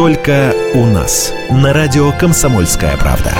Только у нас. На радио «Комсомольская правда».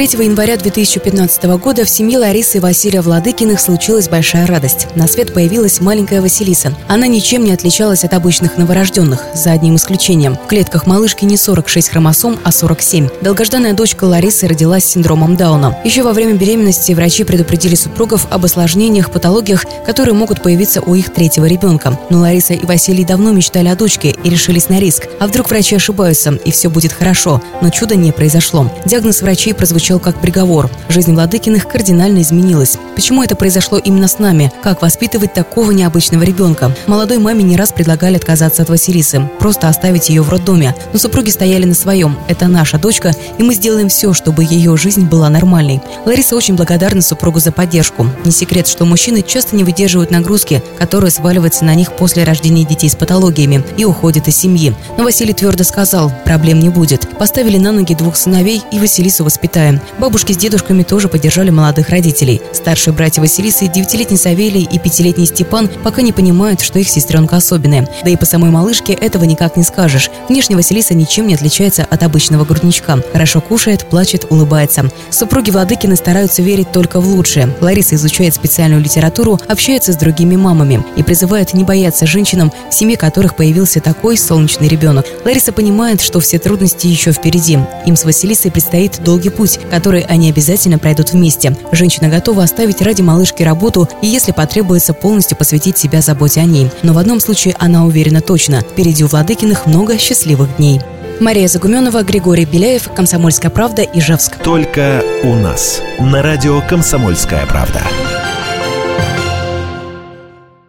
3 января 2015 года в семье Ларисы и Василия Владыкиных случилась большая радость. На свет появилась маленькая Василиса. Она ничем не отличалась от обычных новорожденных, за одним исключением. В клетках малышки не 46 хромосом, а 47. Долгожданная дочка Ларисы родилась с синдромом Дауна. Еще во время беременности врачи предупредили супругов об осложнениях, патологиях, которые могут появиться у их третьего ребенка. Но Лариса и Василий давно мечтали о дочке и решились на риск. А вдруг врачи ошибаются, и все будет хорошо. Но чудо не произошло. Диагноз врачей прозвучал прозвучал как приговор. Жизнь Владыкиных кардинально изменилась. Почему это произошло именно с нами? Как воспитывать такого необычного ребенка? Молодой маме не раз предлагали отказаться от Василисы, просто оставить ее в роддоме. Но супруги стояли на своем. Это наша дочка, и мы сделаем все, чтобы ее жизнь была нормальной. Лариса очень благодарна супругу за поддержку. Не секрет, что мужчины часто не выдерживают нагрузки, которые сваливаются на них после рождения детей с патологиями и уходят из семьи. Но Василий твердо сказал, проблем не будет. Поставили на ноги двух сыновей и Василису воспитаем. Бабушки с дедушками тоже поддержали молодых родителей. Старшие братья Василисы, девятилетний Савелий и пятилетний Степан пока не понимают, что их сестренка особенная. Да и по самой малышке этого никак не скажешь. Внешне Василиса ничем не отличается от обычного грудничка. Хорошо кушает, плачет, улыбается. Супруги Владыкины стараются верить только в лучшее. Лариса изучает специальную литературу, общается с другими мамами и призывает не бояться женщинам, в семье которых появился такой солнечный ребенок. Лариса понимает, что все трудности еще впереди. Им с Василисой предстоит долгий путь, который они обязательно пройдут вместе. Женщина готова оставить ради малышки работу и, если потребуется, полностью посвятить себя заботе о ней. Но в одном случае она уверена точно – впереди у Владыкиных много счастливых дней. Мария Загуменова, Григорий Беляев, «Комсомольская правда», Ижевск. Только у нас. На радио «Комсомольская правда».